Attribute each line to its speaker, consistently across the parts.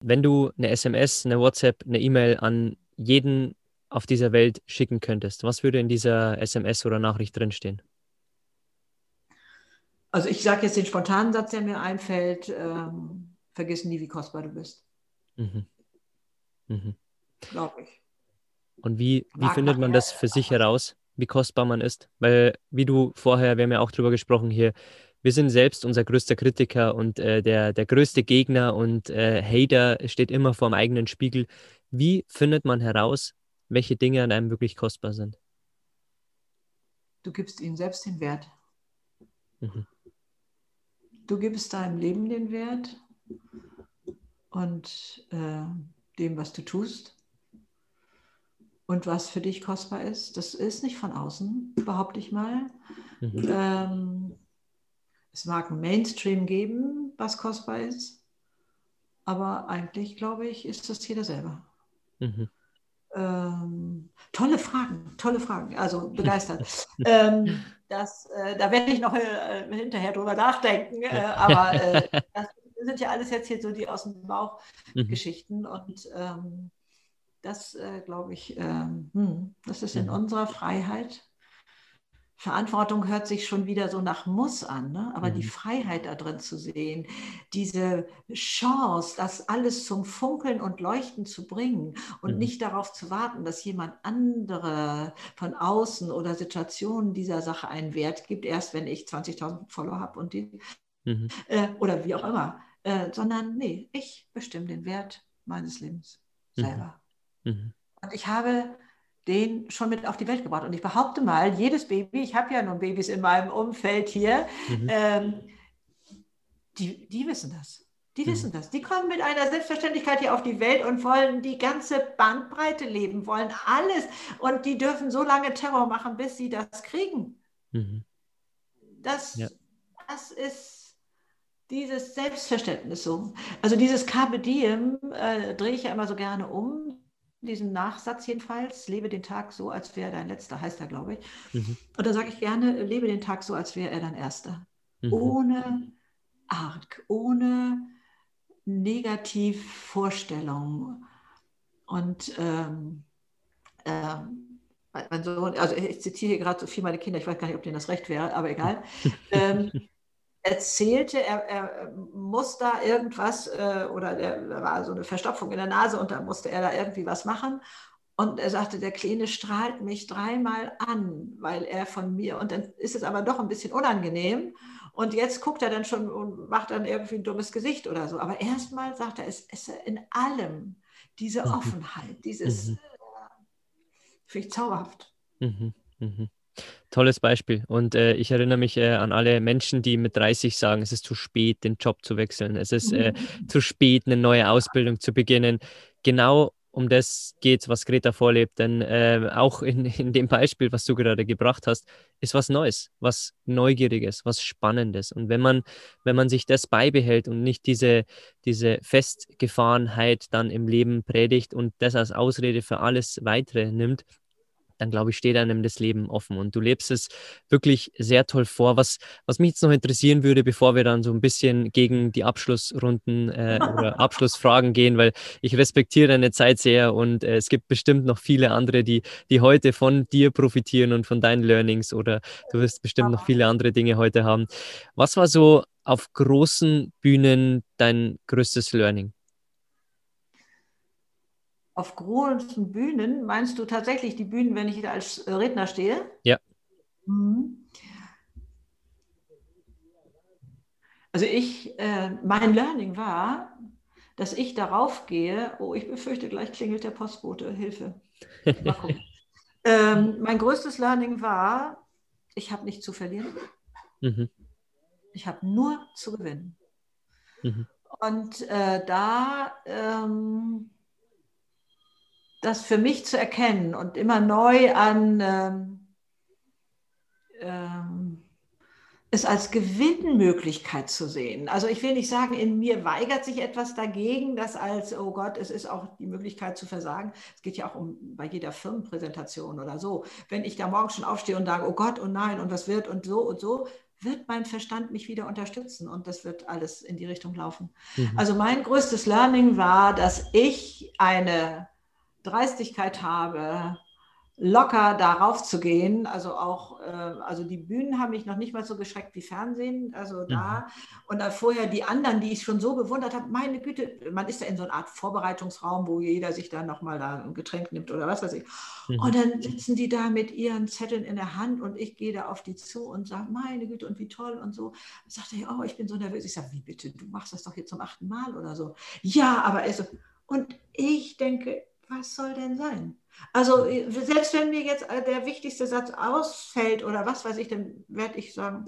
Speaker 1: Wenn du eine SMS, eine WhatsApp, eine E-Mail an jeden auf dieser Welt schicken könntest, was würde in dieser SMS oder Nachricht drinstehen?
Speaker 2: Also ich sage jetzt den spontanen Satz, der mir einfällt, ähm, vergiss nie, wie kostbar du bist. Mhm.
Speaker 1: Mhm. Glaube ich. Und wie, wie findet man das für sich heraus, wie kostbar man ist? Weil, wie du vorher, wir haben ja auch drüber gesprochen hier, wir sind selbst unser größter Kritiker und äh, der, der größte Gegner und äh, Hater steht immer vor dem eigenen Spiegel. Wie findet man heraus, welche Dinge an einem wirklich kostbar sind?
Speaker 2: Du gibst ihnen selbst den Wert. Mhm. Du gibst deinem Leben den Wert und äh, dem, was du tust und was für dich kostbar ist. Das ist nicht von außen, behaupte ich mal. Mhm. Ähm, es mag ein Mainstream geben, was kostbar ist, aber eigentlich, glaube ich, ist das jeder selber. Mhm. Ähm, tolle Fragen, tolle Fragen, also begeistert. ähm, das, äh, da werde ich noch äh, hinterher drüber nachdenken, äh, aber äh, das sind ja alles jetzt hier so die aus dem Bauch mhm. Geschichten und ähm, das äh, glaube ich, ähm, hm, das ist in mhm. unserer Freiheit Verantwortung hört sich schon wieder so nach Muss an, ne? aber mhm. die Freiheit da drin zu sehen, diese Chance, das alles zum Funkeln und Leuchten zu bringen und mhm. nicht darauf zu warten, dass jemand andere von außen oder Situationen dieser Sache einen Wert gibt, erst wenn ich 20.000 Follower habe und die, mhm. äh, oder wie auch immer, äh, sondern nee, ich bestimme den Wert meines Lebens mhm. selber. Mhm. Und ich habe den schon mit auf die Welt gebracht. Und ich behaupte mal, jedes Baby, ich habe ja nun Babys in meinem Umfeld hier, mhm. ähm, die, die wissen das. Die mhm. wissen das. Die kommen mit einer Selbstverständlichkeit hier auf die Welt und wollen die ganze Bandbreite leben, wollen alles. Und die dürfen so lange Terror machen, bis sie das kriegen. Mhm. Das, ja. das ist dieses Selbstverständnis so. Also dieses Carpe Diem äh, drehe ich ja immer so gerne um diesen Nachsatz jedenfalls, lebe den Tag so, als wäre dein letzter, heißt er, glaube ich. Mhm. Und da sage ich gerne, lebe den Tag so, als wäre er dein erster. Mhm. Ohne Arg, ohne Negativvorstellung. Und ähm, ähm, mein Sohn, also ich zitiere hier gerade so viel meine Kinder, ich weiß gar nicht, ob denen das recht wäre, aber egal. ähm, erzählte, er, er, muss da irgendwas äh, oder da war so eine Verstopfung in der Nase und da musste er da irgendwie was machen. Und er sagte, der Kleine strahlt mich dreimal an, weil er von mir, und dann ist es aber doch ein bisschen unangenehm. Und jetzt guckt er dann schon und macht dann irgendwie ein dummes Gesicht oder so. Aber erstmal sagt er, es ist in allem diese mhm. Offenheit, dieses, mhm. äh, finde ich zauberhaft. Mhm.
Speaker 1: Mhm. Tolles Beispiel. Und äh, ich erinnere mich äh, an alle Menschen, die mit 30 sagen, es ist zu spät, den Job zu wechseln. Es ist äh, mhm. zu spät, eine neue Ausbildung zu beginnen. Genau um das geht, was Greta vorlebt. Denn äh, auch in, in dem Beispiel, was du gerade gebracht hast, ist was Neues, was Neugieriges, was Spannendes. Und wenn man, wenn man sich das beibehält und nicht diese, diese Festgefahrenheit dann im Leben predigt und das als Ausrede für alles weitere nimmt, dann glaube ich, steht einem das Leben offen und du lebst es wirklich sehr toll vor. Was, was mich jetzt noch interessieren würde, bevor wir dann so ein bisschen gegen die Abschlussrunden äh, oder Abschlussfragen gehen, weil ich respektiere deine Zeit sehr und äh, es gibt bestimmt noch viele andere, die, die heute von dir profitieren und von deinen Learnings oder du wirst bestimmt noch viele andere Dinge heute haben. Was war so auf großen Bühnen dein größtes Learning?
Speaker 2: Auf großen Bühnen, meinst du tatsächlich die Bühnen, wenn ich da als Redner stehe?
Speaker 1: Ja. Mhm.
Speaker 2: Also ich, äh, mein Learning war, dass ich darauf gehe, oh, ich befürchte, gleich klingelt der Postbote, Hilfe. ähm, mein größtes Learning war, ich habe nichts zu verlieren. Mhm. Ich habe nur zu gewinnen. Mhm. Und äh, da ähm, das für mich zu erkennen und immer neu an ähm, ähm, es als Gewinnmöglichkeit zu sehen. Also ich will nicht sagen, in mir weigert sich etwas dagegen, das als, oh Gott, es ist auch die Möglichkeit zu versagen. Es geht ja auch um bei jeder Firmenpräsentation oder so. Wenn ich da morgens schon aufstehe und sage, oh Gott, oh nein, und was wird und so und so, wird mein Verstand mich wieder unterstützen und das wird alles in die Richtung laufen. Mhm. Also mein größtes Learning war, dass ich eine Dreistigkeit habe, locker darauf zu gehen. Also auch, äh, also die Bühnen haben mich noch nicht mal so geschreckt wie Fernsehen. Also da mhm. und dann vorher die anderen, die ich schon so bewundert habe, meine Güte, man ist ja in so einer Art Vorbereitungsraum, wo jeder sich dann nochmal da ein Getränk nimmt oder was weiß ich. Mhm. Und dann sitzen die da mit ihren Zetteln in der Hand und ich gehe da auf die zu und sage, meine Güte, und wie toll und so. Dann sagt er, oh, ich bin so nervös. Ich sage, wie bitte, du machst das doch jetzt zum achten Mal oder so. Ja, aber also, und ich denke, was soll denn sein? Also selbst wenn mir jetzt äh, der wichtigste Satz ausfällt oder was weiß ich, dann werde ich sagen,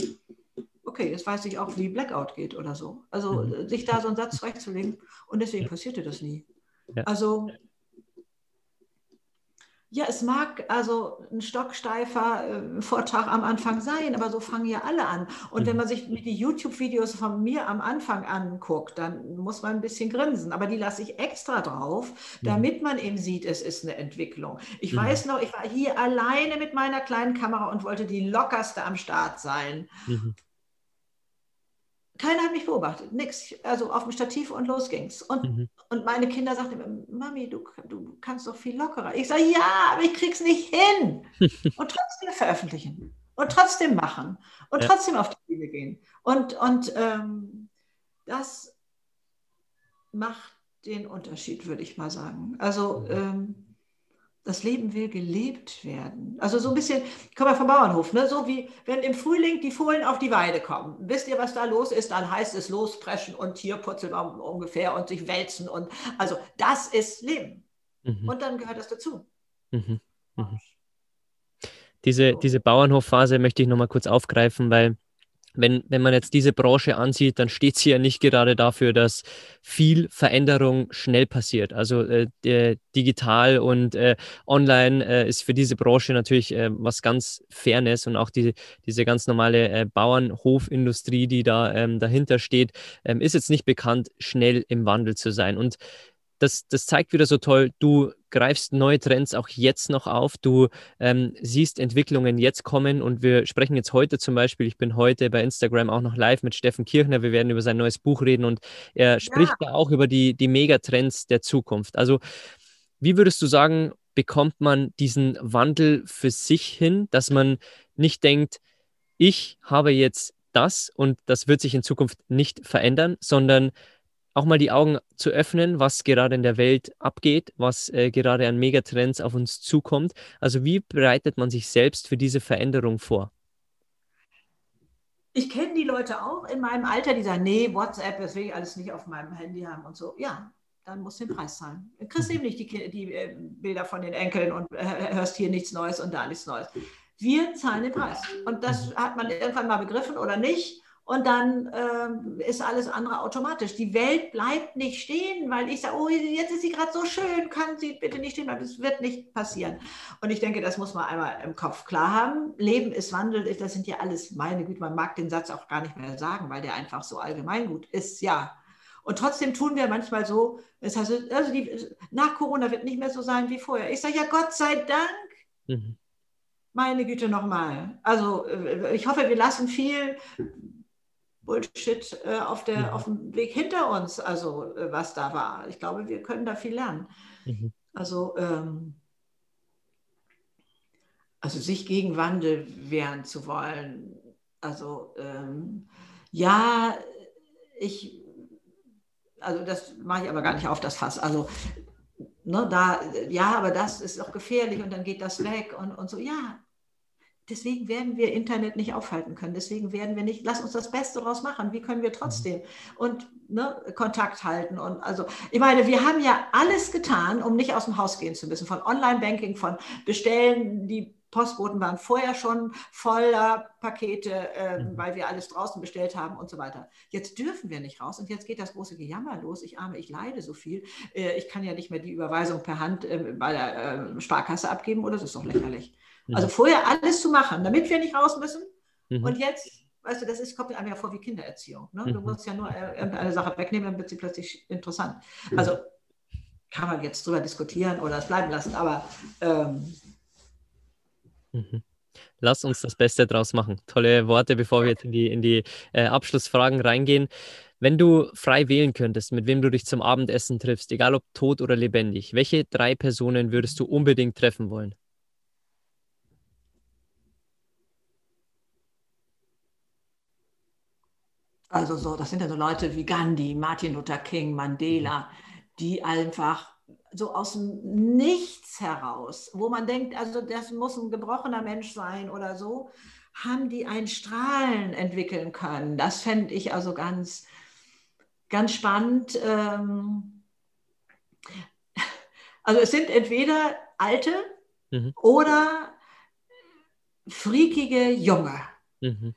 Speaker 2: okay, jetzt weiß ich auch, wie Blackout geht oder so. Also mhm. sich da so einen Satz zurechtzulegen und deswegen passierte das nie. Ja. Also ja, es mag also ein stocksteifer äh, Vortrag am Anfang sein, aber so fangen ja alle an. Und mhm. wenn man sich die YouTube-Videos von mir am Anfang anguckt, dann muss man ein bisschen grinsen. Aber die lasse ich extra drauf, mhm. damit man eben sieht, es ist eine Entwicklung. Ich mhm. weiß noch, ich war hier alleine mit meiner kleinen Kamera und wollte die lockerste am Start sein. Mhm. Keiner hat mich beobachtet, nix. Also auf dem Stativ und los ging's. Und, mhm. und meine Kinder sagten immer, Mami, du, du kannst doch viel lockerer. Ich sage, ja, aber ich krieg's nicht hin. und trotzdem veröffentlichen. Und trotzdem machen. Und ja. trotzdem auf die Bühne gehen. Und, und ähm, das macht den Unterschied, würde ich mal sagen. Also mhm. ähm, das Leben will gelebt werden. Also so ein bisschen, ich komme ja vom Bauernhof, ne? so wie wenn im Frühling die Fohlen auf die Weide kommen. Wisst ihr, was da los ist? Dann heißt es lospreschen und Tierputzelbaum ungefähr und sich wälzen. Und also das ist Leben. Mhm. Und dann gehört das dazu. Mhm.
Speaker 1: Mhm. Diese, diese Bauernhofphase möchte ich nochmal kurz aufgreifen, weil wenn, wenn man jetzt diese Branche ansieht, dann steht sie ja nicht gerade dafür, dass viel Veränderung schnell passiert. Also äh, digital und äh, online äh, ist für diese Branche natürlich äh, was ganz Fairness und auch die, diese ganz normale äh, Bauernhofindustrie, die da ähm, dahinter steht, ähm, ist jetzt nicht bekannt, schnell im Wandel zu sein. Und das, das zeigt wieder so toll, du greifst neue Trends auch jetzt noch auf, du ähm, siehst Entwicklungen jetzt kommen und wir sprechen jetzt heute zum Beispiel, ich bin heute bei Instagram auch noch live mit Steffen Kirchner, wir werden über sein neues Buch reden und er spricht ja. da auch über die, die Megatrends der Zukunft. Also wie würdest du sagen, bekommt man diesen Wandel für sich hin, dass man nicht denkt, ich habe jetzt das und das wird sich in Zukunft nicht verändern, sondern auch mal die Augen zu öffnen, was gerade in der Welt abgeht, was äh, gerade an Megatrends auf uns zukommt. Also wie bereitet man sich selbst für diese Veränderung vor?
Speaker 2: Ich kenne die Leute auch in meinem Alter, die sagen, nee, WhatsApp, das will ich alles nicht auf meinem Handy haben und so. Ja, dann musst du den Preis zahlen. Du kriegst mhm. eben nicht die, die äh, Bilder von den Enkeln und äh, hörst hier nichts Neues und da nichts Neues. Wir zahlen den Preis. Und das mhm. hat man irgendwann mal begriffen oder nicht und dann ähm, ist alles andere automatisch. Die Welt bleibt nicht stehen, weil ich sage, oh, jetzt ist sie gerade so schön, kann sie bitte nicht stehen bleiben. Das wird nicht passieren. Und ich denke, das muss man einmal im Kopf klar haben. Leben ist Wandel, das sind ja alles, meine Güte, man mag den Satz auch gar nicht mehr sagen, weil der einfach so allgemeingut ist, ja. Und trotzdem tun wir manchmal so, das heißt, also die, nach Corona wird nicht mehr so sein wie vorher. Ich sage ja, Gott sei Dank. Mhm. Meine Güte nochmal. Also äh, ich hoffe, wir lassen viel Bullshit äh, auf, der, mhm. auf dem Weg hinter uns, also äh, was da war. Ich glaube, wir können da viel lernen. Mhm. Also, ähm, also sich gegen Wandel wehren zu wollen. Also ähm, ja, ich, also das mache ich aber gar nicht auf das Fass. Also ne, da, ja, aber das ist auch gefährlich und dann geht das weg und, und so. Ja, deswegen werden wir Internet nicht aufhalten können. Deswegen werden wir nicht, lass uns das Beste daraus machen. Wie können wir trotzdem und ne, Kontakt halten? Und also, ich meine, wir haben ja alles getan, um nicht aus dem Haus gehen zu müssen. Von Online-Banking, von Bestellen, die Postboten waren vorher schon voller Pakete, äh, weil wir alles draußen bestellt haben und so weiter. Jetzt dürfen wir nicht raus und jetzt geht das große Gejammer los. Ich arme, ich leide so viel. Äh, ich kann ja nicht mehr die Überweisung per Hand äh, bei der ähm, Sparkasse abgeben oder das ist doch lächerlich. Mhm. Also vorher alles zu machen, damit wir nicht raus müssen. Mhm. Und jetzt, weißt du, das ist, kommt einem ja vor wie Kindererziehung. Ne? Du mhm. musst ja nur äh, irgendeine Sache wegnehmen, dann wird sie plötzlich interessant. Also kann man jetzt drüber diskutieren oder es bleiben lassen, aber ähm,
Speaker 1: Mhm. Lass uns das Beste draus machen. Tolle Worte, bevor wir jetzt in die, in die äh, Abschlussfragen reingehen. Wenn du frei wählen könntest, mit wem du dich zum Abendessen triffst, egal ob tot oder lebendig, welche drei Personen würdest du unbedingt treffen wollen?
Speaker 2: Also so, das sind ja so Leute wie Gandhi, Martin Luther King, Mandela, mhm. die einfach so aus dem Nichts heraus, wo man denkt, also das muss ein gebrochener Mensch sein oder so, haben die ein Strahlen entwickeln können. Das fände ich also ganz, ganz spannend. Ähm, also es sind entweder alte mhm. oder freakige Junge. Mhm.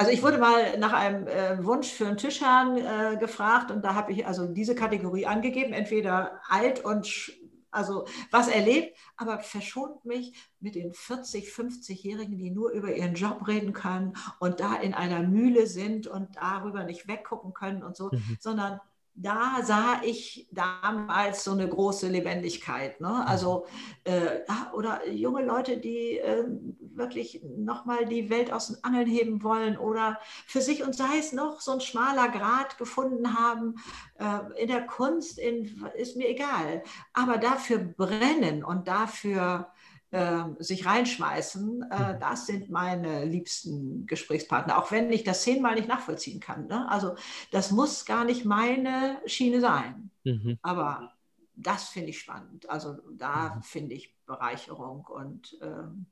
Speaker 2: Also ich wurde mal nach einem äh, Wunsch für einen Tischherrn äh, gefragt und da habe ich also diese Kategorie angegeben, entweder alt und also was erlebt, aber verschont mich mit den 40, 50-Jährigen, die nur über ihren Job reden können und da in einer Mühle sind und darüber nicht weggucken können und so, mhm. sondern da sah ich damals so eine große Lebendigkeit. Ne? Also, äh, oder junge Leute, die äh, wirklich nochmal die Welt aus den Angeln heben wollen oder für sich und sei es noch so ein schmaler Grad gefunden haben äh, in der Kunst, in, ist mir egal. Aber dafür brennen und dafür ähm, sich reinschmeißen, äh, mhm. das sind meine liebsten Gesprächspartner, auch wenn ich das zehnmal nicht nachvollziehen kann. Ne? Also das muss gar nicht meine Schiene sein. Mhm. Aber das finde ich spannend. Also da mhm. finde ich Bereicherung und ähm,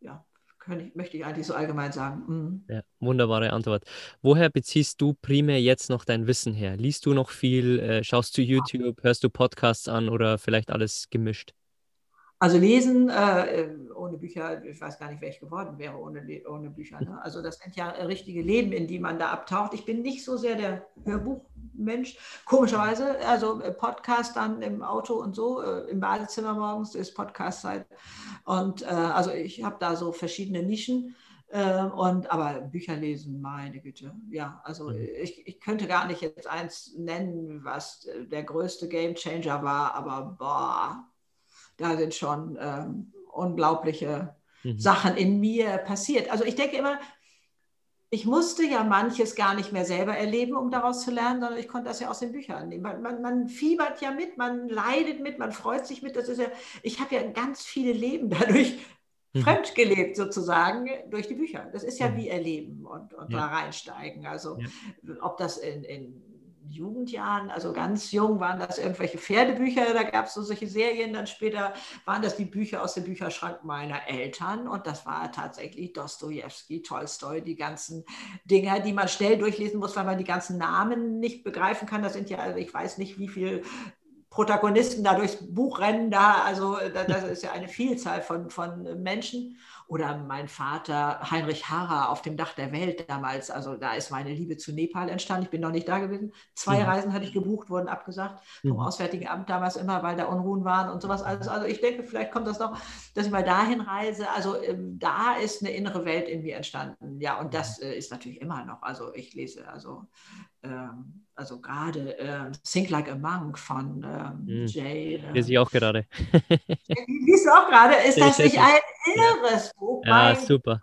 Speaker 2: ja, ich, möchte ich eigentlich so allgemein sagen. Mhm.
Speaker 1: Ja, wunderbare Antwort. Woher beziehst du primär jetzt noch dein Wissen her? Liest du noch viel? Äh, schaust du YouTube? Hörst du Podcasts an oder vielleicht alles gemischt?
Speaker 2: Also lesen äh, ohne Bücher, ich weiß gar nicht, wer ich geworden wäre ohne, ohne Bücher. Ne? Also das sind ja richtige Leben, in die man da abtaucht. Ich bin nicht so sehr der Hörbuchmensch, komischerweise. Also äh, Podcast dann im Auto und so, äh, im Badezimmer morgens ist Podcastzeit. Und äh, also ich habe da so verschiedene Nischen. Äh, und aber Bücher lesen, meine Güte. Ja, also mhm. ich, ich könnte gar nicht jetzt eins nennen, was der größte Game Changer war, aber boah, da sind schon ähm, unglaubliche mhm. Sachen in mir passiert. Also ich denke immer, ich musste ja manches gar nicht mehr selber erleben, um daraus zu lernen, sondern ich konnte das ja aus den Büchern nehmen. Man, man, man fiebert ja mit, man leidet mit, man freut sich mit. Das ist ja, ich habe ja ganz viele Leben dadurch mhm. fremd gelebt sozusagen durch die Bücher. Das ist ja mhm. wie erleben und, und ja. da reinsteigen. Also ja. ob das in, in Jugendjahren, also ganz jung, waren das irgendwelche Pferdebücher, da gab es so solche Serien, dann später waren das die Bücher aus dem Bücherschrank meiner Eltern und das war tatsächlich Dostoevsky, Tolstoi, die ganzen Dinger, die man schnell durchlesen muss, weil man die ganzen Namen nicht begreifen kann. Das sind ja, also ich weiß nicht, wie viele Protagonisten da durchs Buch rennen, da, also das ist ja eine Vielzahl von, von Menschen. Oder mein Vater Heinrich Harrer auf dem Dach der Welt damals. Also da ist meine Liebe zu Nepal entstanden. Ich bin noch nicht da gewesen. Zwei mhm. Reisen hatte ich gebucht, wurden abgesagt vom mhm. Auswärtigen Amt damals immer, weil da Unruhen waren und sowas. Also, also ich denke, vielleicht kommt das noch, dass ich mal dahin reise. Also ähm, da ist eine innere Welt in mir entstanden. Ja, und das äh, ist natürlich immer noch. Also ich lese also ähm, also gerade äh, Think Like a Monk von ähm, mm. Jay. Äh,
Speaker 1: lese ich auch gerade.
Speaker 2: Liest du auch gerade? Ist das nicht ein irres Buch?
Speaker 1: Ja, super.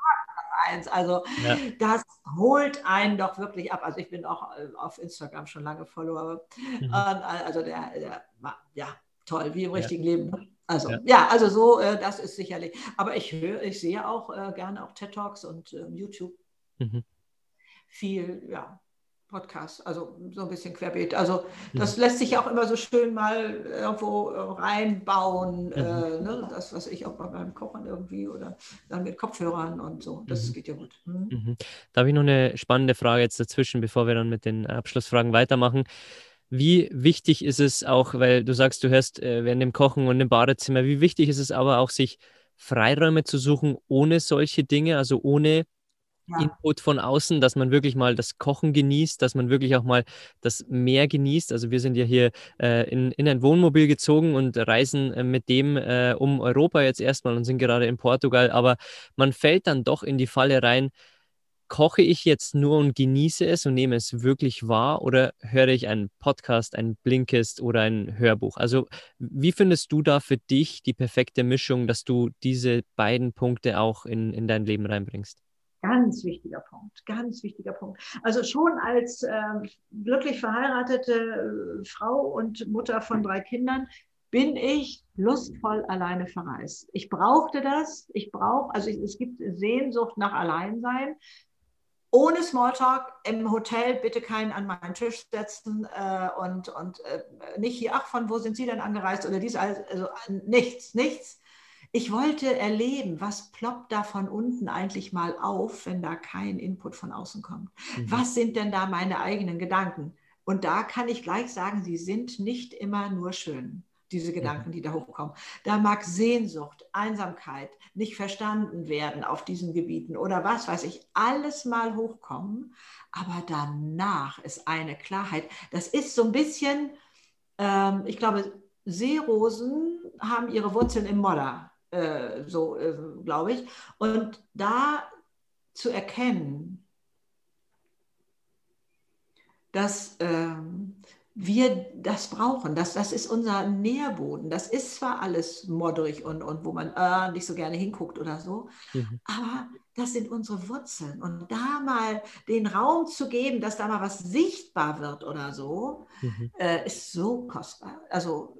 Speaker 2: Also ja. das holt einen doch wirklich ab. Also ich bin auch äh, auf Instagram schon lange Follower. Mhm. also der, der ja, toll, wie im richtigen ja. Leben. Ne? Also ja. ja, also so, äh, das ist sicherlich. Aber ich höre, ich sehe auch äh, gerne auch TED Talks und ähm, YouTube. Mhm. Viel, ja, Podcast, also so ein bisschen querbeet. Also das mhm. lässt sich auch immer so schön mal irgendwo reinbauen, mhm. äh, ne? das, was ich auch beim Kochen irgendwie oder dann mit Kopfhörern und so. Das mhm. geht ja gut.
Speaker 1: Mhm. mhm. Da habe ich noch eine spannende Frage jetzt dazwischen, bevor wir dann mit den Abschlussfragen weitermachen. Wie wichtig ist es auch, weil du sagst, du hörst äh, während dem Kochen und im Badezimmer, wie wichtig ist es aber auch, sich Freiräume zu suchen ohne solche Dinge, also ohne ja. Input von außen, dass man wirklich mal das Kochen genießt, dass man wirklich auch mal das Meer genießt. Also wir sind ja hier äh, in, in ein Wohnmobil gezogen und reisen äh, mit dem äh, um Europa jetzt erstmal und sind gerade in Portugal, aber man fällt dann doch in die Falle rein, koche ich jetzt nur und genieße es und nehme es wirklich wahr oder höre ich einen Podcast, ein Blinkist oder ein Hörbuch? Also wie findest du da für dich die perfekte Mischung, dass du diese beiden Punkte auch in, in dein Leben reinbringst?
Speaker 2: Ganz wichtiger Punkt, ganz wichtiger Punkt. Also schon als äh, glücklich verheiratete äh, Frau und Mutter von drei Kindern bin ich lustvoll alleine verreist. Ich brauchte das. Ich brauche, also ich, es gibt Sehnsucht nach Alleinsein. Ohne Smalltalk im Hotel bitte keinen an meinen Tisch setzen äh, und, und äh, nicht hier, ach, von wo sind Sie denn angereist oder dies, also nichts, nichts ich wollte erleben, was ploppt da von unten eigentlich mal auf, wenn da kein Input von außen kommt. Mhm. Was sind denn da meine eigenen Gedanken? Und da kann ich gleich sagen, sie sind nicht immer nur schön, diese Gedanken, die da hochkommen. Da mag Sehnsucht, Einsamkeit, nicht verstanden werden auf diesen Gebieten oder was weiß ich, alles mal hochkommen. Aber danach ist eine Klarheit. Das ist so ein bisschen, ähm, ich glaube, Seerosen haben ihre Wurzeln im Modder. Äh, so äh, glaube ich. Und da zu erkennen, dass ähm, wir das brauchen, dass das ist unser Nährboden. Das ist zwar alles modderig und, und wo man äh, nicht so gerne hinguckt oder so, mhm. aber das sind unsere Wurzeln. Und da mal den Raum zu geben, dass da mal was sichtbar wird oder so, mhm. äh, ist so kostbar. Also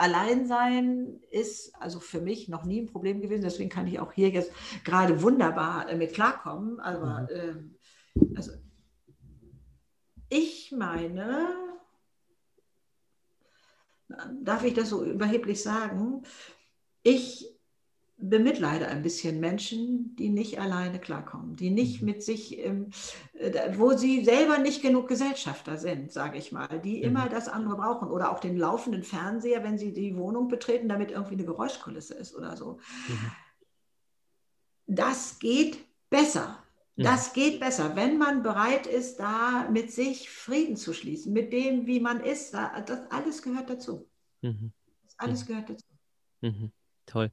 Speaker 2: Alleinsein ist also für mich noch nie ein Problem gewesen. Deswegen kann ich auch hier jetzt gerade wunderbar mit klarkommen. Aber mhm. äh, also ich meine, darf ich das so überheblich sagen, ich bemitleide ein bisschen Menschen, die nicht alleine klarkommen, die nicht mhm. mit sich, ähm, äh, wo sie selber nicht genug Gesellschafter sind, sage ich mal, die mhm. immer das andere brauchen oder auch den laufenden Fernseher, wenn sie die Wohnung betreten, damit irgendwie eine Geräuschkulisse ist oder so. Mhm. Das geht besser. Mhm. Das geht besser, wenn man bereit ist, da mit sich Frieden zu schließen, mit dem, wie man ist. Das alles gehört dazu. Mhm. Das alles gehört dazu.
Speaker 1: Mhm. Toll.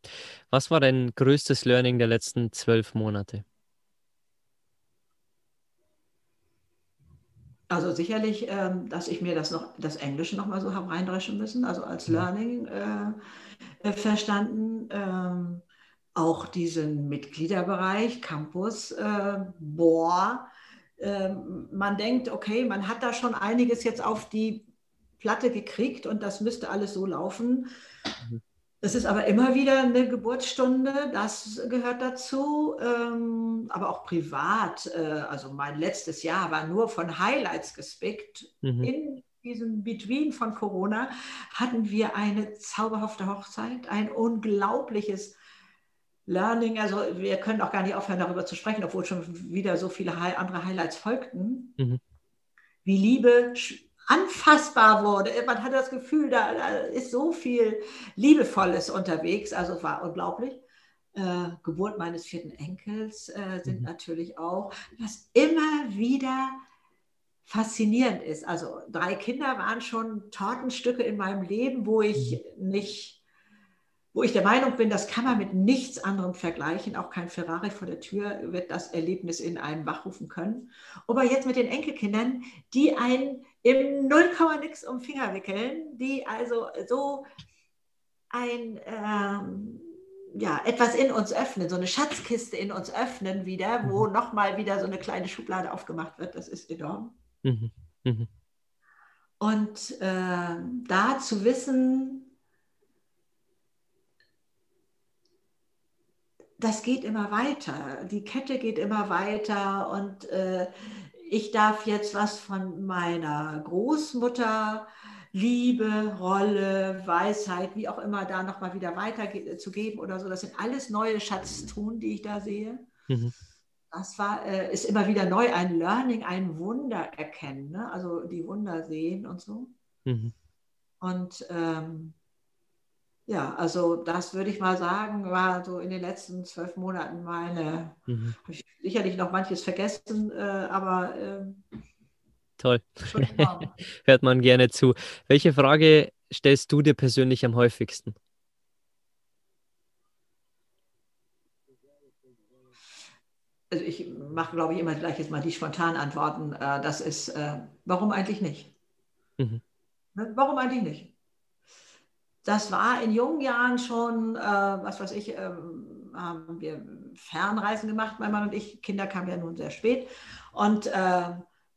Speaker 1: Was war dein größtes Learning der letzten zwölf Monate?
Speaker 2: Also sicherlich, ähm, dass ich mir das noch, das Englische noch mal so habe reindreschen müssen, also als Learning äh, äh, verstanden. Ähm, auch diesen Mitgliederbereich, Campus, äh, boah, äh, man denkt, okay, man hat da schon einiges jetzt auf die Platte gekriegt und das müsste alles so laufen. Mhm. Es ist aber immer wieder eine Geburtsstunde, das gehört dazu, ähm, aber auch privat. Äh, also mein letztes Jahr war nur von Highlights gespickt. Mhm. In diesem Between von Corona hatten wir eine zauberhafte Hochzeit, ein unglaubliches Learning. Also wir können auch gar nicht aufhören, darüber zu sprechen, obwohl schon wieder so viele andere Highlights folgten. Mhm. Wie Liebe anfassbar wurde. Man hat das Gefühl, da, da ist so viel Liebevolles unterwegs. Also war unglaublich. Äh, Geburt meines vierten Enkels äh, sind mhm. natürlich auch, was immer wieder faszinierend ist. Also drei Kinder waren schon Tortenstücke in meinem Leben, wo ich mhm. nicht wo ich der Meinung bin, das kann man mit nichts anderem vergleichen. Auch kein Ferrari vor der Tür wird das Erlebnis in einem wachrufen können. Aber jetzt mit den Enkelkindern, die einen im Nullkomma nix um Finger wickeln, die also so ein ähm, ja, etwas in uns öffnen, so eine Schatzkiste in uns öffnen wieder, wo mhm. nochmal wieder so eine kleine Schublade aufgemacht wird. Das ist enorm. Mhm. Mhm. Und äh, da zu wissen, das geht immer weiter, die Kette geht immer weiter und äh, ich darf jetzt was von meiner Großmutter, Liebe, Rolle, Weisheit, wie auch immer, da nochmal wieder weiterzugeben oder so. Das sind alles neue Schatztun, die ich da sehe. Mhm. Das war, äh, ist immer wieder neu, ein Learning, ein Wunder erkennen, ne? also die Wunder sehen und so. Mhm. Und ähm, ja, also das würde ich mal sagen, war so in den letzten zwölf Monaten meine, mhm. habe ich sicherlich noch manches vergessen, äh, aber äh,
Speaker 1: toll. Hört man gerne zu. Welche Frage stellst du dir persönlich am häufigsten?
Speaker 2: Also ich mache, glaube ich, immer gleich jetzt mal die spontanen Antworten. Äh, das ist, äh, warum eigentlich nicht? Mhm. Ne, warum eigentlich nicht? Das war in jungen Jahren schon, äh, was weiß ich, ähm, haben wir Fernreisen gemacht, mein Mann und ich. Kinder kamen ja nun sehr spät. Und äh,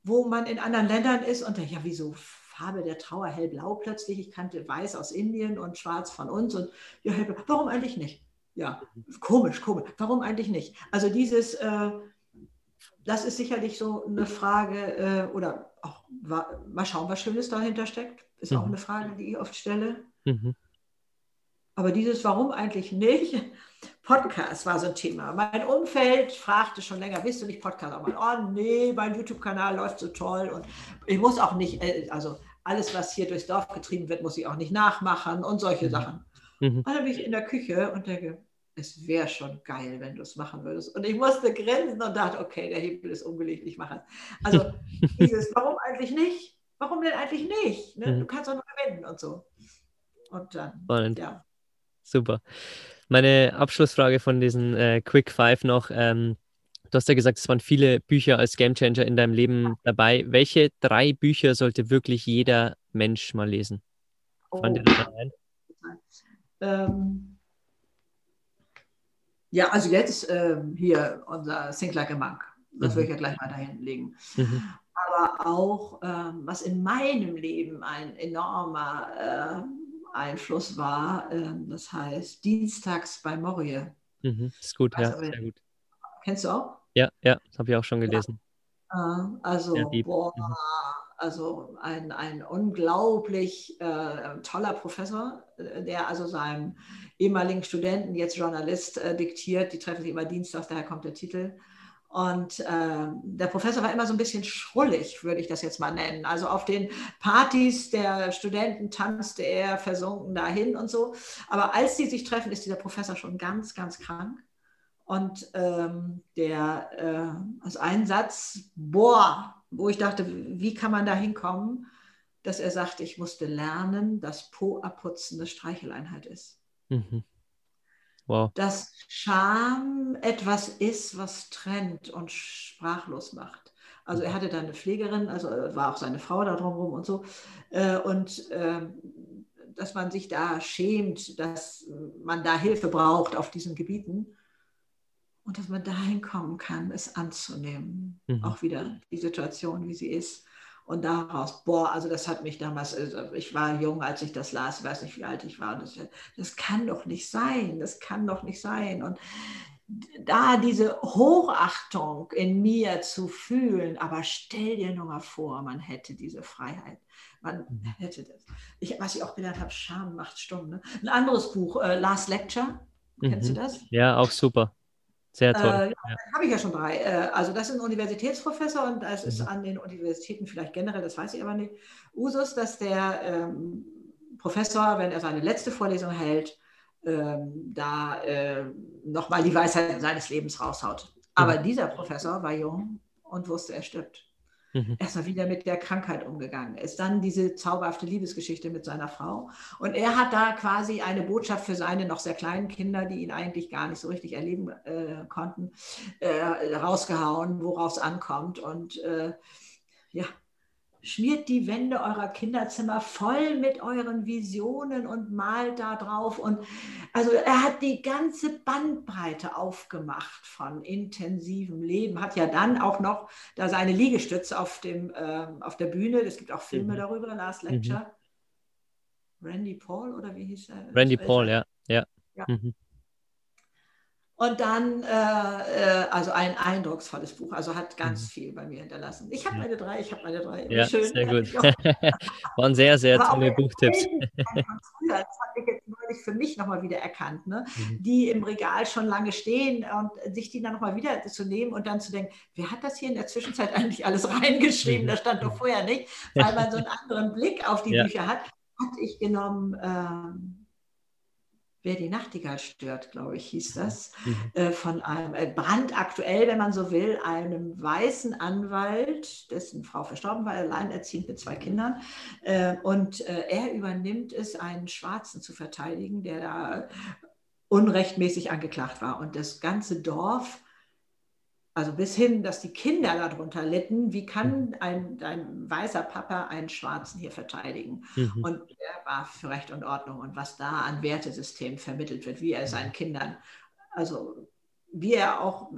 Speaker 2: wo man in anderen Ländern ist und ja, wieso Farbe der Trauer hellblau plötzlich? Ich kannte weiß aus Indien und schwarz von uns und ja, hellblau. Warum eigentlich nicht? Ja, komisch, komisch. Warum eigentlich nicht? Also dieses, äh, das ist sicherlich so eine Frage äh, oder auch mal schauen, was Schönes dahinter steckt. Ist mhm. auch eine Frage, die ich oft stelle. Mhm. Aber dieses Warum eigentlich nicht? Podcast war so ein Thema. Mein Umfeld fragte schon länger, willst du nicht Podcast auch mal? Oh nee, mein YouTube-Kanal läuft so toll und ich muss auch nicht, äh, also alles, was hier durchs Dorf getrieben wird, muss ich auch nicht nachmachen und solche mhm. Sachen. Mhm. Und dann bin ich in der Küche und denke, es wäre schon geil, wenn du es machen würdest. Und ich musste grinsen und dachte, okay, der Hebel ist umgelegt, ich mache es. Also dieses, warum eigentlich nicht? Warum denn eigentlich nicht? Ne? Mhm. Du kannst doch nur gewinnen und so. Und dann,
Speaker 1: Spannend. ja. Super. Meine Abschlussfrage von diesen äh, Quick Five noch. Ähm, du hast ja gesagt, es waren viele Bücher als Gamechanger in deinem Leben dabei. Welche drei Bücher sollte wirklich jeder Mensch mal lesen?
Speaker 2: Oh. dir das ein? Ähm, ja, also jetzt ähm, hier unser Think Like a Monk. Das mhm. würde ich ja gleich mal dahin legen. Mhm. Aber auch, ähm, was in meinem Leben ein enormer äh, Einfluss war. Ähm, das heißt Dienstags bei Morie.
Speaker 1: Mhm, ist gut, ja, sehr gut.
Speaker 2: Kennst du auch?
Speaker 1: Ja, ja, das habe ich auch schon gelesen.
Speaker 2: Ja. Also, ja, boah, mhm. also ein, ein unglaublich äh, toller Professor, äh, der also seinem ehemaligen Studenten, jetzt Journalist, äh, diktiert. Die treffen sich immer dienstags, daher kommt der Titel. Und äh, der Professor war immer so ein bisschen schrullig, würde ich das jetzt mal nennen. Also auf den Partys der Studenten tanzte er versunken dahin und so. Aber als sie sich treffen, ist dieser Professor schon ganz, ganz krank. Und ähm, der, äh, also ein Satz, boah, wo ich dachte, wie kann man da hinkommen, dass er sagte, ich musste lernen, dass Po abputzen eine Streicheleinheit ist. Mhm. Wow. Dass Scham etwas ist, was trennt und sprachlos macht. Also er hatte da eine Pflegerin, also war auch seine Frau da drumherum und so. Äh, und ähm, dass man sich da schämt, dass man da Hilfe braucht auf diesen Gebieten und dass man dahin kommen kann, es anzunehmen. Mhm. Auch wieder die Situation, wie sie ist. Und daraus, boah, also das hat mich damals, also ich war jung, als ich das las, ich weiß nicht, wie alt ich war. Das, das kann doch nicht sein, das kann doch nicht sein. Und da diese Hochachtung in mir zu fühlen, aber stell dir nur mal vor, man hätte diese Freiheit. Man mhm. hätte das. Ich, was ich auch gelernt habe, Scham macht stumm. Ne? Ein anderes Buch, äh, Last Lecture, kennst mhm. du das?
Speaker 1: Ja, auch super. Sehr toll.
Speaker 2: Äh, ja. Habe ich ja schon drei. Äh, also das ist ein Universitätsprofessor und es ist mhm. an den Universitäten vielleicht generell, das weiß ich aber nicht, Usus, dass der ähm, Professor, wenn er seine letzte Vorlesung hält, ähm, da äh, nochmal die Weisheit seines Lebens raushaut. Aber mhm. dieser Professor war jung und wusste, er stirbt mhm. erstmal wieder mit der Krankheit umgegangen ist. Dann diese zauberhafte Liebesgeschichte mit seiner Frau. Und er hat da quasi eine Botschaft für seine noch sehr kleinen Kinder, die ihn eigentlich gar nicht so richtig erleben äh, konnten, äh, rausgehauen, woraus ankommt. Und äh, ja, schmiert die Wände eurer Kinderzimmer voll mit euren Visionen und malt da drauf. Und also er hat die ganze Bandbreite aufgemacht von intensivem Leben, hat ja dann auch noch da seine Liegestütze auf, dem, äh, auf der Bühne. Es gibt auch Filme mhm. darüber, Last. Lecture. Mhm. Randy Paul oder wie hieß er?
Speaker 1: Randy Paul, ja. ja. ja. Mhm.
Speaker 2: Und dann äh, äh, also ein eindrucksvolles Buch. Also hat ganz mhm. viel bei mir hinterlassen. Ich habe meine drei, ich habe meine drei.
Speaker 1: Ja, Schön. sehr gut. Waren sehr, sehr tolle Buchtipps. Das
Speaker 2: habe ich jetzt neulich für mich nochmal wieder erkannt, ne? Mhm. die im Regal schon lange stehen und sich die dann nochmal wieder zu nehmen und dann zu denken, wer hat das hier in der Zwischenzeit eigentlich alles reingeschrieben? Mhm. Das stand doch vorher nicht, weil man so einen anderen Blick auf die ja. Bücher hat. Hatte ich genommen. Ähm, Wer die Nachtigall stört, glaube ich, hieß das, mhm. äh, von einem äh, brandaktuell, wenn man so will, einem weißen Anwalt, dessen Frau verstorben war, alleinerziehend mit zwei Kindern. Äh, und er übernimmt es, einen Schwarzen zu verteidigen, der da unrechtmäßig angeklagt war. Und das ganze Dorf also bis hin, dass die Kinder darunter litten, wie kann mhm. ein, ein weißer Papa einen Schwarzen hier verteidigen? Mhm. Und er war für Recht und Ordnung und was da an Wertesystem vermittelt wird, wie er seinen mhm. Kindern, also wie er auch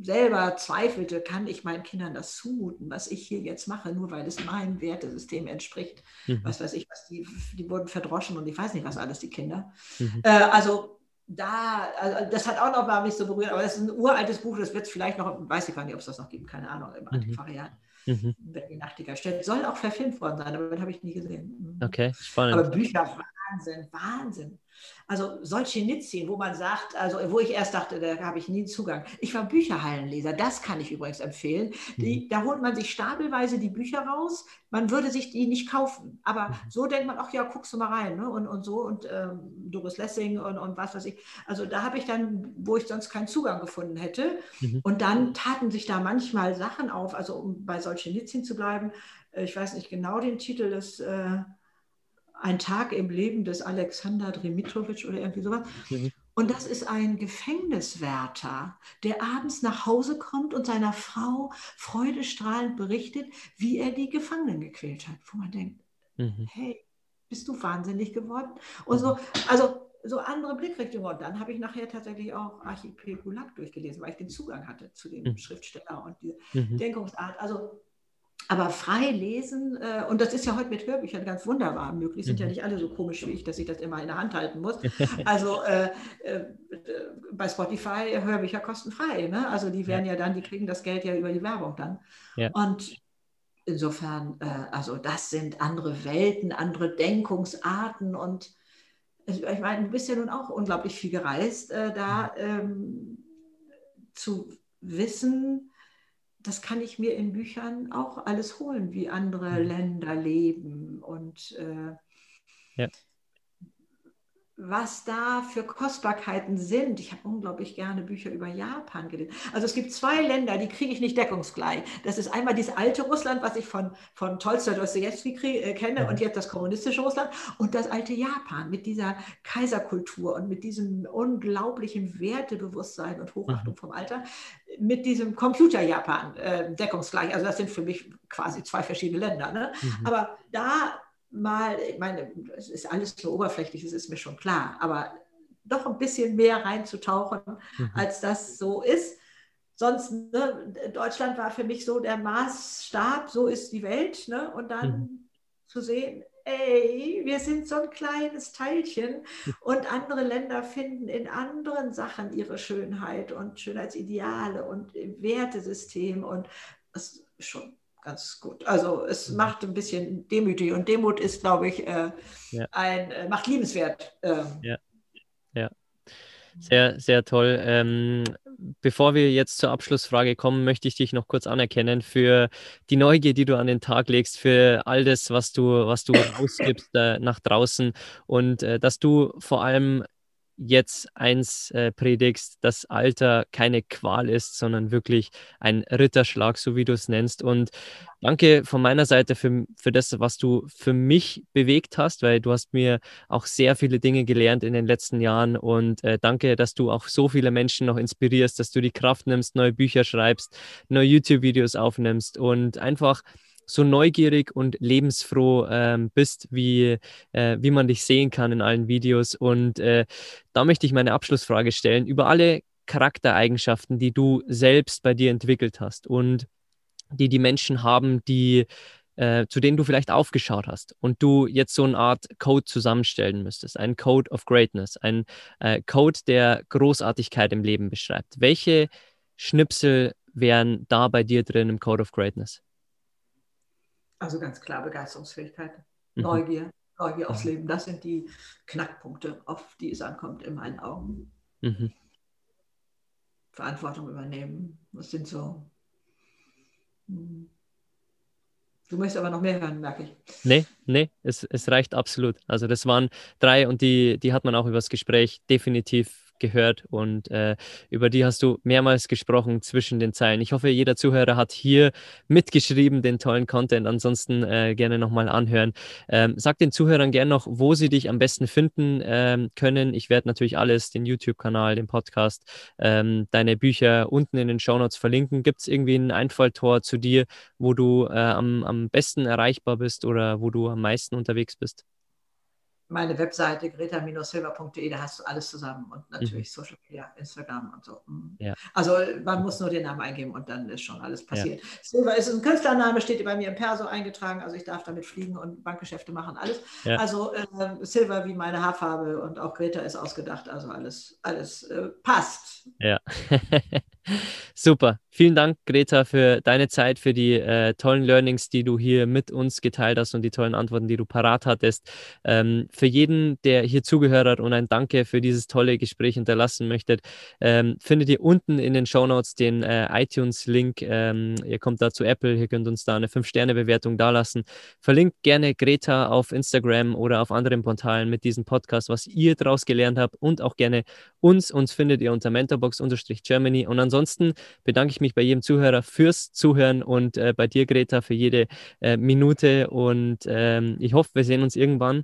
Speaker 2: selber zweifelte, kann ich meinen Kindern das zumuten, was ich hier jetzt mache, nur weil es meinem Wertesystem entspricht. Mhm. Was weiß ich, was die, die wurden verdroschen und ich weiß nicht, was alles die Kinder. Mhm. Äh, also da, also das hat auch noch mal mich so berührt, aber das ist ein uraltes Buch, das wird es vielleicht noch, weiß ich gar nicht, ob es das noch gibt, keine Ahnung, im mhm. Antiquariat. Mhm. Wenn die Nachtigall steht. Soll auch verfilmt worden sein, aber das habe ich nie gesehen.
Speaker 1: Mhm. Okay, spannend.
Speaker 2: Aber Bücher, Wahnsinn, Wahnsinn. Also Solzhenitsyn, wo man sagt, also wo ich erst dachte, da habe ich nie Zugang. Ich war Bücherhallenleser, das kann ich übrigens empfehlen. Die, mhm. Da holt man sich stapelweise die Bücher raus. Man würde sich die nicht kaufen. Aber mhm. so denkt man, ach ja, guckst du mal rein. Ne? Und, und so und ähm, Doris Lessing und, und was weiß ich. Also da habe ich dann, wo ich sonst keinen Zugang gefunden hätte. Mhm. Und dann taten sich da manchmal Sachen auf, also um bei Solzhenitsyn zu bleiben. Äh, ich weiß nicht genau den Titel des... Äh, ein Tag im Leben des Alexander Dimitrowitsch oder irgendwie sowas. Mhm. Und das ist ein Gefängniswärter, der abends nach Hause kommt und seiner Frau freudestrahlend berichtet, wie er die Gefangenen gequält hat. Wo man denkt, mhm. hey, bist du wahnsinnig geworden? Und so, mhm. also so andere Blickrichtungen. Und dann habe ich nachher tatsächlich auch Archipel Gulag durchgelesen, weil ich den Zugang hatte zu dem mhm. Schriftsteller und die mhm. Denkungsart. Also aber frei lesen, äh, und das ist ja heute mit Hörbüchern ganz wunderbar möglich, sind mhm. ja nicht alle so komisch wie ich, dass ich das immer in der Hand halten muss. Also äh, äh, bei Spotify Hörbücher kostenfrei, ne? Also die werden ja. ja. dann, die kriegen das Geld ja über die Werbung dann. Ja. Und insofern, äh, also das sind andere Welten, andere Denkungsarten und ich meine, du bist ja nun auch unglaublich viel gereist, äh, da mhm. ähm, zu wissen, das kann ich mir in Büchern auch alles holen, wie andere mhm. Länder leben und äh, ja was da für Kostbarkeiten sind. Ich habe unglaublich gerne Bücher über Japan gelesen. Also es gibt zwei Länder, die kriege ich nicht deckungsgleich. Das ist einmal dieses alte Russland, was ich von, von Tolstoi Dostoevsky äh, kenne und jetzt das kommunistische Russland und das alte Japan mit dieser Kaiserkultur und mit diesem unglaublichen Wertebewusstsein und Hochachtung mhm. vom Alter, mit diesem Computer-Japan äh, deckungsgleich. Also das sind für mich quasi zwei verschiedene Länder. Ne? Mhm. Aber da mal, ich meine, es ist alles so oberflächlich, das ist mir schon klar, aber doch ein bisschen mehr reinzutauchen, mhm. als das so ist. Sonst, ne, Deutschland war für mich so der Maßstab, so ist die Welt. Ne? Und dann mhm. zu sehen, ey, wir sind so ein kleines Teilchen und andere Länder finden in anderen Sachen ihre Schönheit und Schönheitsideale und Wertesystem und das ist schon ganz gut. Also es mhm. macht ein bisschen demütig und Demut ist, glaube ich, äh, ja. ein, äh, macht liebenswert.
Speaker 1: Äh. Ja. ja. Sehr, sehr toll. Ähm, bevor wir jetzt zur Abschlussfrage kommen, möchte ich dich noch kurz anerkennen für die Neugier, die du an den Tag legst, für all das, was du, was du rausgibst äh, nach draußen und äh, dass du vor allem jetzt eins äh, predigst, dass Alter keine Qual ist, sondern wirklich ein Ritterschlag, so wie du es nennst. Und danke von meiner Seite für, für das, was du für mich bewegt hast, weil du hast mir auch sehr viele Dinge gelernt in den letzten Jahren. Und äh, danke, dass du auch so viele Menschen noch inspirierst, dass du die Kraft nimmst, neue Bücher schreibst, neue YouTube-Videos aufnimmst und einfach so neugierig und lebensfroh ähm, bist, wie, äh, wie man dich sehen kann in allen Videos. Und äh, da möchte ich meine Abschlussfrage stellen über alle Charaktereigenschaften, die du selbst bei dir entwickelt hast und die die Menschen haben, die äh, zu denen du vielleicht aufgeschaut hast und du jetzt so eine Art Code zusammenstellen müsstest, ein Code of Greatness, ein äh, Code, der Großartigkeit im Leben beschreibt. Welche Schnipsel wären da bei dir drin im Code of Greatness?
Speaker 2: Also ganz klar Begeisterungsfähigkeit, mhm. Neugier, Neugier aufs mhm. Leben. Das sind die Knackpunkte, auf die es ankommt in meinen Augen. Mhm. Verantwortung übernehmen. Das sind so. Hm. Du möchtest aber noch mehr hören, merke ich.
Speaker 1: Nee, nee, es, es reicht absolut. Also das waren drei und die, die hat man auch über das Gespräch definitiv gehört und äh, über die hast du mehrmals gesprochen zwischen den Zeilen. Ich hoffe, jeder Zuhörer hat hier mitgeschrieben den tollen Content. Ansonsten äh, gerne nochmal anhören. Ähm, sag den Zuhörern gerne noch, wo sie dich am besten finden ähm, können. Ich werde natürlich alles, den YouTube-Kanal, den Podcast, ähm, deine Bücher unten in den Shownotes verlinken. Gibt es irgendwie ein Einfalltor zu dir, wo du äh, am, am besten erreichbar bist oder wo du am meisten unterwegs bist?
Speaker 2: Meine Webseite greta-silver.de, da hast du alles zusammen und natürlich mhm. Social Media, Instagram und so. Mhm. Ja. Also man muss nur den Namen eingeben und dann ist schon alles passiert. Ja. Silver ist ein Künstlername, steht bei mir im Perso eingetragen, also ich darf damit fliegen und Bankgeschäfte machen, alles. Ja. Also äh, Silver wie meine Haarfarbe und auch Greta ist ausgedacht, also alles, alles äh, passt.
Speaker 1: Ja. Super. Vielen Dank, Greta, für deine Zeit, für die äh, tollen Learnings, die du hier mit uns geteilt hast und die tollen Antworten, die du parat hattest. Ähm, für jeden, der hier zugehört hat und ein Danke für dieses tolle Gespräch hinterlassen möchtet, ähm, findet ihr unten in den Show Notes den äh, iTunes-Link. Ähm, ihr kommt da zu Apple, ihr könnt uns da eine 5-Sterne-Bewertung dalassen. Verlinkt gerne Greta auf Instagram oder auf anderen Portalen mit diesem Podcast, was ihr daraus gelernt habt und auch gerne uns. Uns findet ihr unter mentorbox-germany und ansonsten ansonsten bedanke ich mich bei jedem Zuhörer fürs Zuhören und äh, bei dir, Greta, für jede äh, Minute. Und ähm, ich hoffe, wir sehen uns irgendwann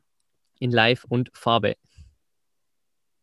Speaker 1: in Live und Farbe.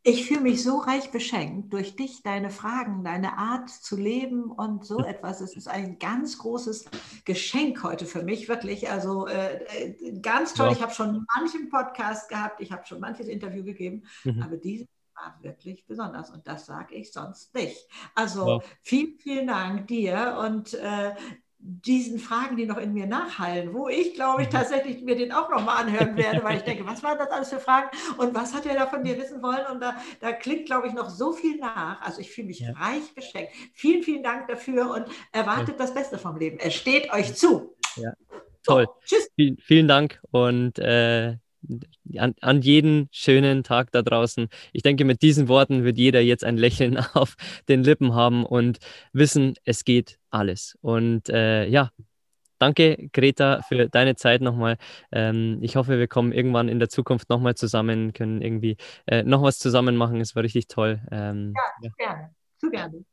Speaker 2: Ich fühle mich so reich beschenkt durch dich, deine Fragen, deine Art zu leben und so etwas. Es ist ein ganz großes Geschenk heute für mich, wirklich. Also äh, äh ganz toll. Ja. Ich habe schon manchen Podcast gehabt, ich habe schon manches Interview gegeben, mhm. aber diese war wirklich besonders und das sage ich sonst nicht. Also ja. vielen, vielen Dank dir und äh, diesen Fragen, die noch in mir nachhallen, wo ich, glaube ich, mhm. tatsächlich mir den auch nochmal anhören werde, weil ich denke, was waren das alles für Fragen und was hat er da von mir wissen wollen? Und da, da klingt, glaube ich, noch so viel nach. Also ich fühle mich ja. reich beschenkt. Vielen, vielen Dank dafür und erwartet ja. das Beste vom Leben. Es steht euch zu.
Speaker 1: Ja, toll. So, tschüss. Vielen, vielen Dank und äh, an, an jeden schönen Tag da draußen. Ich denke, mit diesen Worten wird jeder jetzt ein Lächeln auf den Lippen haben und wissen, es geht alles. Und äh, ja, danke, Greta, für deine Zeit nochmal. Ähm, ich hoffe, wir kommen irgendwann in der Zukunft nochmal zusammen, können irgendwie äh, noch was zusammen machen. Es war richtig toll.
Speaker 2: Ähm, ja, ja, gerne. Zu gerne.